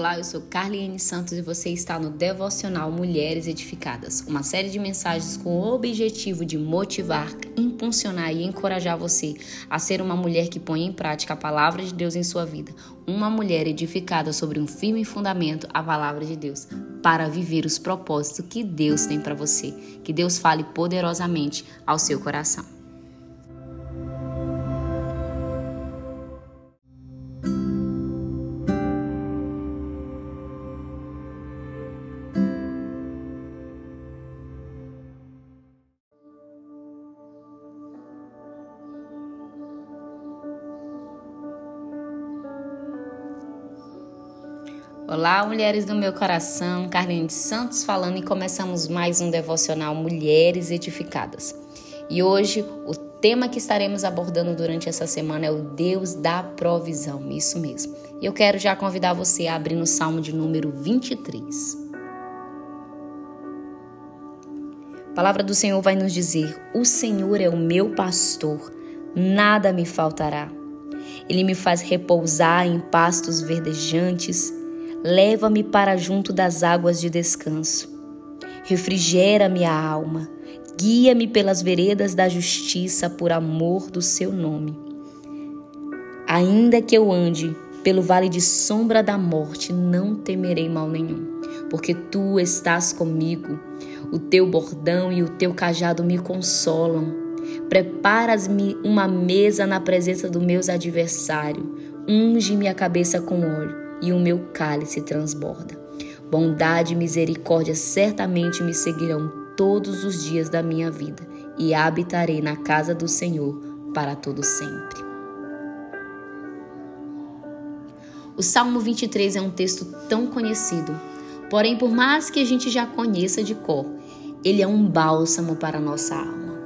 Olá, eu sou Carliane Santos e você está no Devocional Mulheres Edificadas, uma série de mensagens com o objetivo de motivar, impulsionar e encorajar você a ser uma mulher que põe em prática a palavra de Deus em sua vida, uma mulher edificada sobre um firme fundamento, a palavra de Deus, para viver os propósitos que Deus tem para você. Que Deus fale poderosamente ao seu coração. Olá, mulheres do meu coração, Carlinhos de Santos falando e começamos mais um devocional Mulheres Edificadas. E hoje o tema que estaremos abordando durante essa semana é o Deus da provisão, isso mesmo. E eu quero já convidar você a abrir no Salmo de número 23. A palavra do Senhor vai nos dizer: O Senhor é o meu pastor, nada me faltará. Ele me faz repousar em pastos verdejantes leva-me para junto das águas de descanso. Refrigera minha alma, guia-me pelas veredas da justiça por amor do seu nome. Ainda que eu ande pelo vale de sombra da morte, não temerei mal nenhum, porque tu estás comigo. O teu bordão e o teu cajado me consolam. Preparas-me uma mesa na presença dos meus adversários. Unge minha cabeça com óleo e o meu cálice transborda. Bondade e misericórdia certamente me seguirão todos os dias da minha vida, e habitarei na casa do Senhor para todo sempre. O Salmo 23 é um texto tão conhecido, porém, por mais que a gente já conheça de cor, ele é um bálsamo para a nossa alma.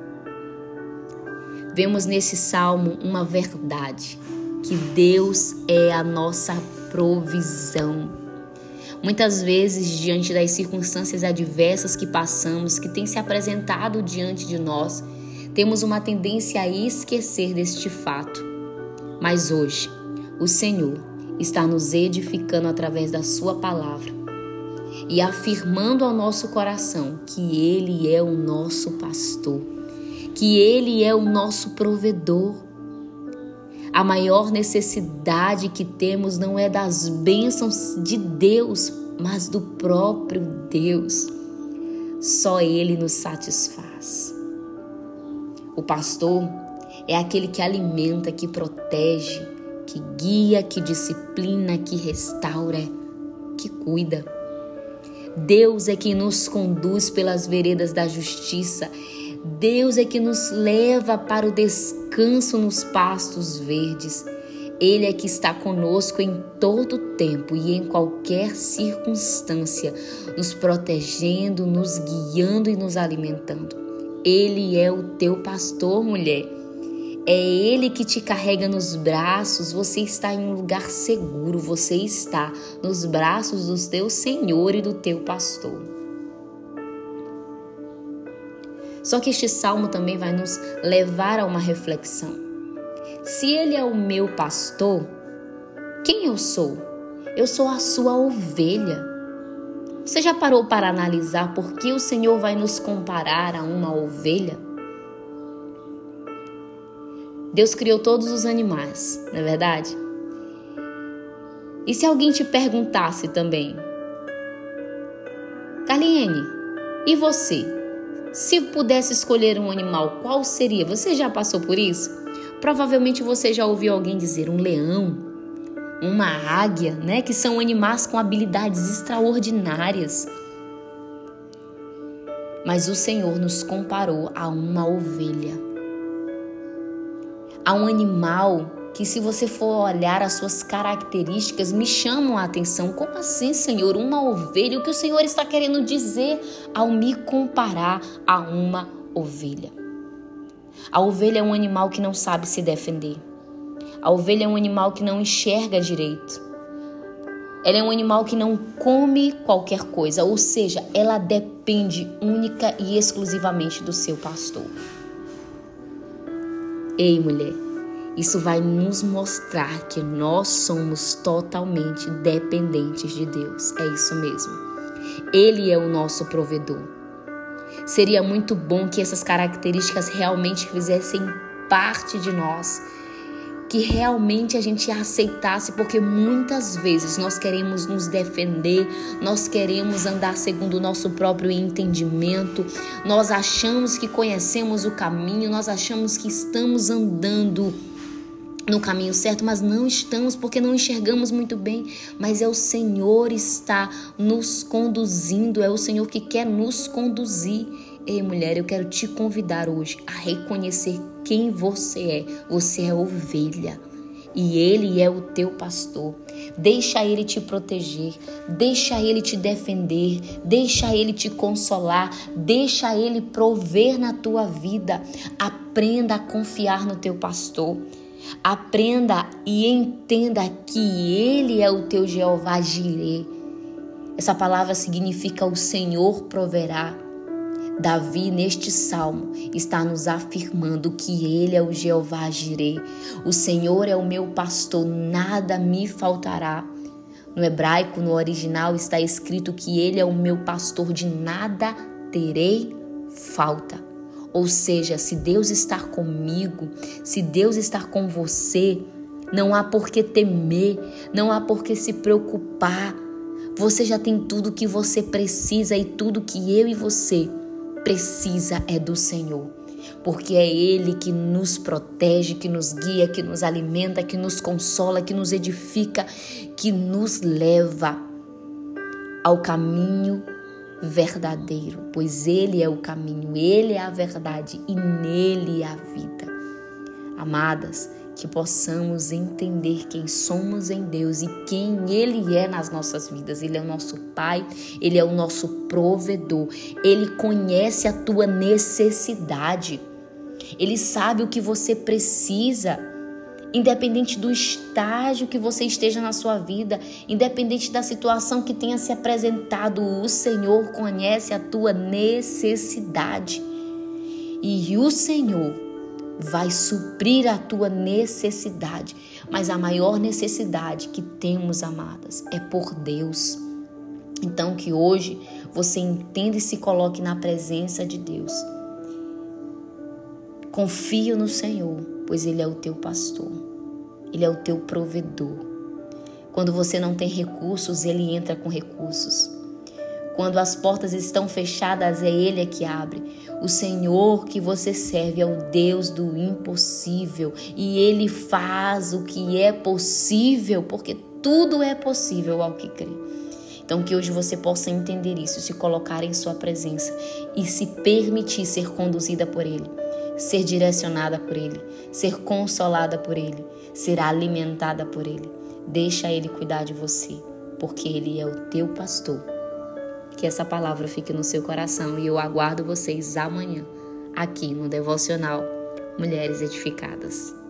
Vemos nesse salmo uma verdade, que Deus é a nossa provisão. Muitas vezes, diante das circunstâncias adversas que passamos, que têm se apresentado diante de nós, temos uma tendência a esquecer deste fato. Mas hoje, o Senhor está nos edificando através da Sua palavra e afirmando ao nosso coração que Ele é o nosso pastor, que Ele é o nosso provedor a maior necessidade que temos não é das bênçãos de Deus, mas do próprio Deus. Só Ele nos satisfaz. O pastor é aquele que alimenta, que protege, que guia, que disciplina, que restaura, que cuida. Deus é quem nos conduz pelas veredas da justiça Deus é que nos leva para o descanso nos pastos verdes. Ele é que está conosco em todo tempo e em qualquer circunstância, nos protegendo, nos guiando e nos alimentando. Ele é o teu pastor, mulher. É Ele que te carrega nos braços, você está em um lugar seguro, você está nos braços do teu Senhor e do teu pastor. Só que este salmo também vai nos levar a uma reflexão. Se ele é o meu pastor, quem eu sou? Eu sou a sua ovelha. Você já parou para analisar por que o Senhor vai nos comparar a uma ovelha? Deus criou todos os animais, não é verdade? E se alguém te perguntasse também, Carliene, e você? Se pudesse escolher um animal, qual seria? Você já passou por isso? Provavelmente você já ouviu alguém dizer um leão, uma águia, né? Que são animais com habilidades extraordinárias. Mas o Senhor nos comparou a uma ovelha, a um animal que, se você for olhar as suas características, me chamam a atenção. Como assim, Senhor? Uma ovelha? O que o Senhor está querendo dizer ao me comparar a uma ovelha? A ovelha é um animal que não sabe se defender. A ovelha é um animal que não enxerga direito. Ela é um animal que não come qualquer coisa, ou seja, ela depende única e exclusivamente do seu pastor. Ei, mulher, Isso vai nos mostrar que nós somos totalmente dependentes de Deus. É isso mesmo. Ele é o nosso provedor. Seria muito bom que essas características realmente fizessem parte de nós que realmente a gente aceitasse, porque muitas vezes nós queremos nos defender, nós queremos andar segundo o nosso próprio entendimento, nós achamos que conhecemos o caminho, nós achamos que estamos andando no caminho certo, mas não estamos porque não enxergamos muito bem. Mas é o Senhor está nos conduzindo, é o Senhor que quer nos conduzir. Ei, mulher, eu quero te convidar hoje a reconhecer quem você é. Você é ovelha e ele é o teu pastor. Deixa ele te proteger, deixa ele te defender, deixa ele te consolar, deixa ele prover na tua vida. Aprenda a confiar no teu pastor. Aprenda e entenda que ele é o teu Jeová Jireh. Essa palavra significa o Senhor proverá. Davi, neste salmo, está nos afirmando que Ele é o Jeová Jireh. O Senhor é o meu pastor, nada me faltará. No hebraico, no original, está escrito que Ele é o meu pastor, de nada terei falta. Ou seja, se Deus está comigo, se Deus está com você, não há por que temer, não há por que se preocupar. Você já tem tudo que você precisa e tudo que eu e você precisa é do Senhor, porque é Ele que nos protege, que nos guia, que nos alimenta, que nos consola, que nos edifica, que nos leva ao caminho verdadeiro, pois Ele é o caminho, Ele é a verdade e nele é a vida. Amadas, que possamos entender quem somos em Deus e quem Ele é nas nossas vidas. Ele é o nosso Pai, Ele é o nosso provedor, Ele conhece a tua necessidade, Ele sabe o que você precisa. Independente do estágio que você esteja na sua vida, independente da situação que tenha se apresentado, o Senhor conhece a tua necessidade. E o Senhor vai suprir a tua necessidade. Mas a maior necessidade que temos, amadas, é por Deus. Então, que hoje você entenda e se coloque na presença de Deus. Confia no Senhor, pois Ele é o teu pastor, Ele é o teu provedor. Quando você não tem recursos, Ele entra com recursos. Quando as portas estão fechadas, é Ele é que abre. O Senhor que você serve é o Deus do impossível e Ele faz o que é possível, porque tudo é possível ao que crê. Então, que hoje você possa entender isso, se colocar em Sua presença e se permitir ser conduzida por Ele, ser direcionada por Ele, ser consolada por Ele, ser alimentada por Ele. Deixa Ele cuidar de você, porque Ele é o teu pastor que essa palavra fique no seu coração e eu aguardo vocês amanhã, aqui no Devocional Mulheres Edificadas.